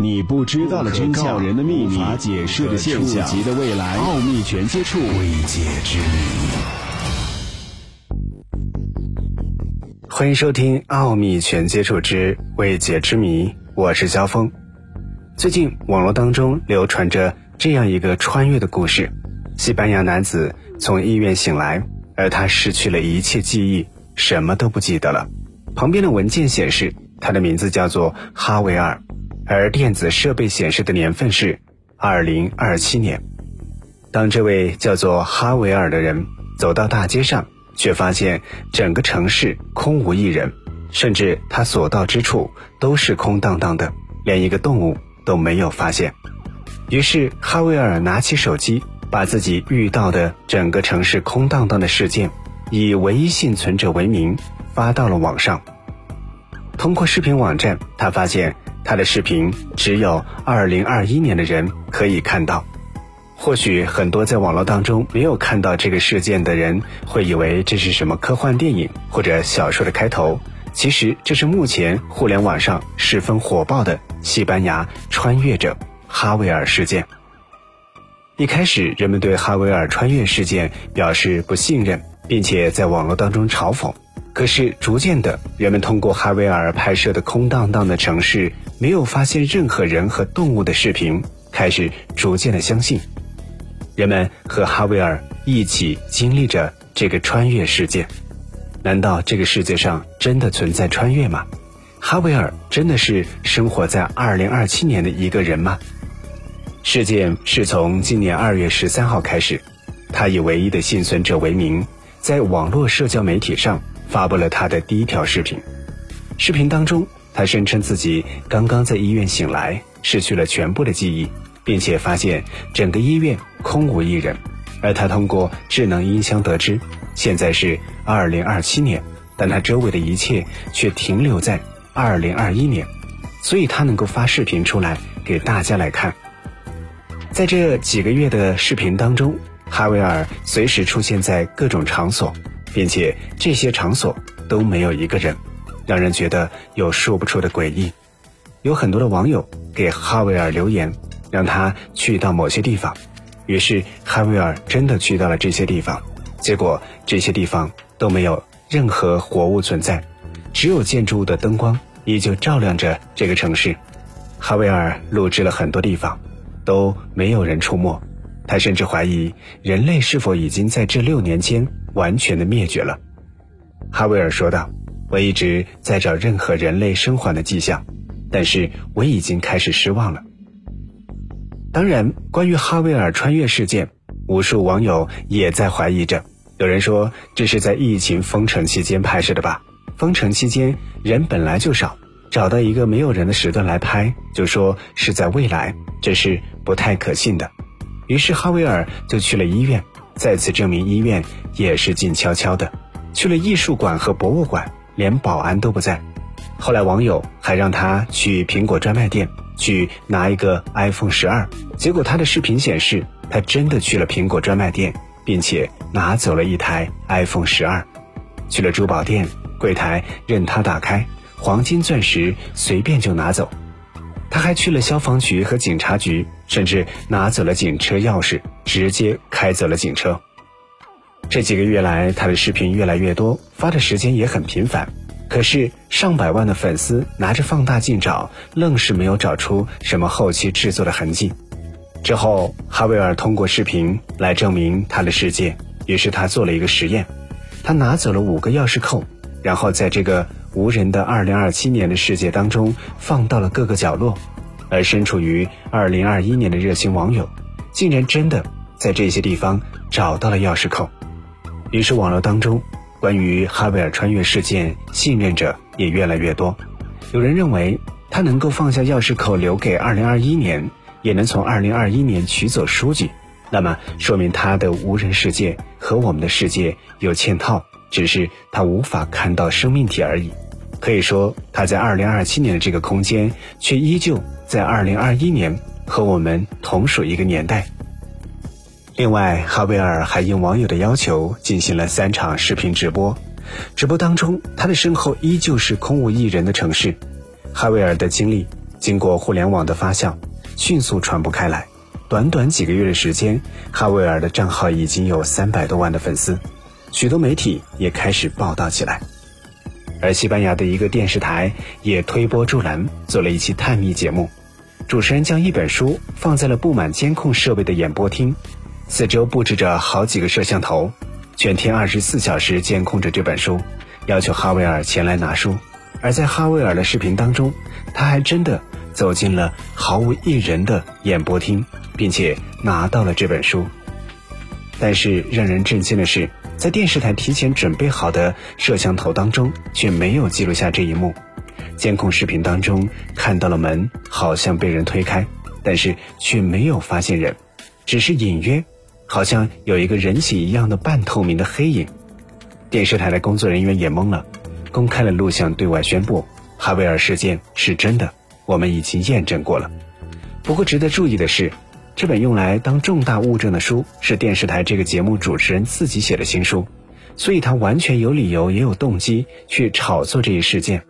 你不知道的真相，人的秘密，无法解释的现象，级的未来，奥秘全接触，未解之谜。欢迎收听《奥秘全接触之未解之谜》，我是肖峰。最近网络当中流传着这样一个穿越的故事：西班牙男子从医院醒来，而他失去了一切记忆，什么都不记得了。旁边的文件显示，他的名字叫做哈维尔。而电子设备显示的年份是二零二七年。当这位叫做哈维尔的人走到大街上，却发现整个城市空无一人，甚至他所到之处都是空荡荡的，连一个动物都没有发现。于是哈维尔拿起手机，把自己遇到的整个城市空荡荡的事件，以唯一幸存者为名发到了网上。通过视频网站，他发现。他的视频只有二零二一年的人可以看到，或许很多在网络当中没有看到这个事件的人会以为这是什么科幻电影或者小说的开头，其实这是目前互联网上十分火爆的西班牙穿越者哈维尔事件。一开始，人们对哈维尔穿越事件表示不信任，并且在网络当中嘲讽。可是，逐渐的，人们通过哈维尔拍摄的空荡荡的城市，没有发现任何人和动物的视频，开始逐渐的相信，人们和哈维尔一起经历着这个穿越事件。难道这个世界上真的存在穿越吗？哈维尔真的是生活在二零二七年的一个人吗？事件是从今年二月十三号开始，他以唯一的幸存者为名，在网络社交媒体上。发布了他的第一条视频，视频当中，他声称自己刚刚在医院醒来，失去了全部的记忆，并且发现整个医院空无一人。而他通过智能音箱得知，现在是二零二七年，但他周围的一切却停留在二零二一年，所以他能够发视频出来给大家来看。在这几个月的视频当中，哈维尔随时出现在各种场所。并且这些场所都没有一个人，让人觉得有说不出的诡异。有很多的网友给哈维尔留言，让他去到某些地方。于是哈维尔真的去到了这些地方，结果这些地方都没有任何活物存在，只有建筑物的灯光依旧照亮着这个城市。哈维尔录制了很多地方，都没有人出没。他甚至怀疑人类是否已经在这六年间。完全的灭绝了，哈维尔说道：“我一直在找任何人类生还的迹象，但是我已经开始失望了。”当然，关于哈维尔穿越事件，无数网友也在怀疑着。有人说这是在疫情封城期间拍摄的吧？封城期间人本来就少，找到一个没有人的时段来拍，就说是在未来，这是不太可信的。于是哈维尔就去了医院。再次证明医院也是静悄悄的，去了艺术馆和博物馆，连保安都不在。后来网友还让他去苹果专卖店去拿一个 iPhone 十二，结果他的视频显示他真的去了苹果专卖店，并且拿走了一台 iPhone 十二。去了珠宝店，柜台任他打开，黄金钻石随便就拿走。他还去了消防局和警察局，甚至拿走了警车钥匙，直接开走了警车。这几个月来，他的视频越来越多，发的时间也很频繁。可是上百万的粉丝拿着放大镜找，愣是没有找出什么后期制作的痕迹。之后，哈维尔通过视频来证明他的世界，于是他做了一个实验，他拿走了五个钥匙扣，然后在这个。无人的二零二七年的世界当中，放到了各个角落，而身处于二零二一年的热心网友，竟然真的在这些地方找到了钥匙扣。于是网络当中关于哈维尔穿越事件信任者也越来越多。有人认为他能够放下钥匙扣留给二零二一年，也能从二零二一年取走书籍，那么说明他的无人世界和我们的世界有嵌套，只是他无法看到生命体而已。可以说，他在二零二七年的这个空间，却依旧在二零二一年和我们同属一个年代。另外，哈维尔还应网友的要求进行了三场视频直播，直播当中，他的身后依旧是空无一人的城市。哈维尔的经历经过互联网的发酵，迅速传播开来。短短几个月的时间，哈维尔的账号已经有三百多万的粉丝，许多媒体也开始报道起来。而西班牙的一个电视台也推波助澜，做了一期探秘节目。主持人将一本书放在了布满监控设备的演播厅，四周布置着好几个摄像头，全天二十四小时监控着这本书，要求哈维尔前来拿书。而在哈维尔的视频当中，他还真的走进了毫无一人的演播厅，并且拿到了这本书。但是让人震惊的是。在电视台提前准备好的摄像头当中，却没有记录下这一幕。监控视频当中看到了门好像被人推开，但是却没有发现人，只是隐约好像有一个人形一样的半透明的黑影。电视台的工作人员也懵了，公开了录像对外宣布：哈维尔事件是真的，我们已经验证过了。不过值得注意的是。这本用来当重大物证的书是电视台这个节目主持人自己写的新书，所以他完全有理由也有动机去炒作这一事件。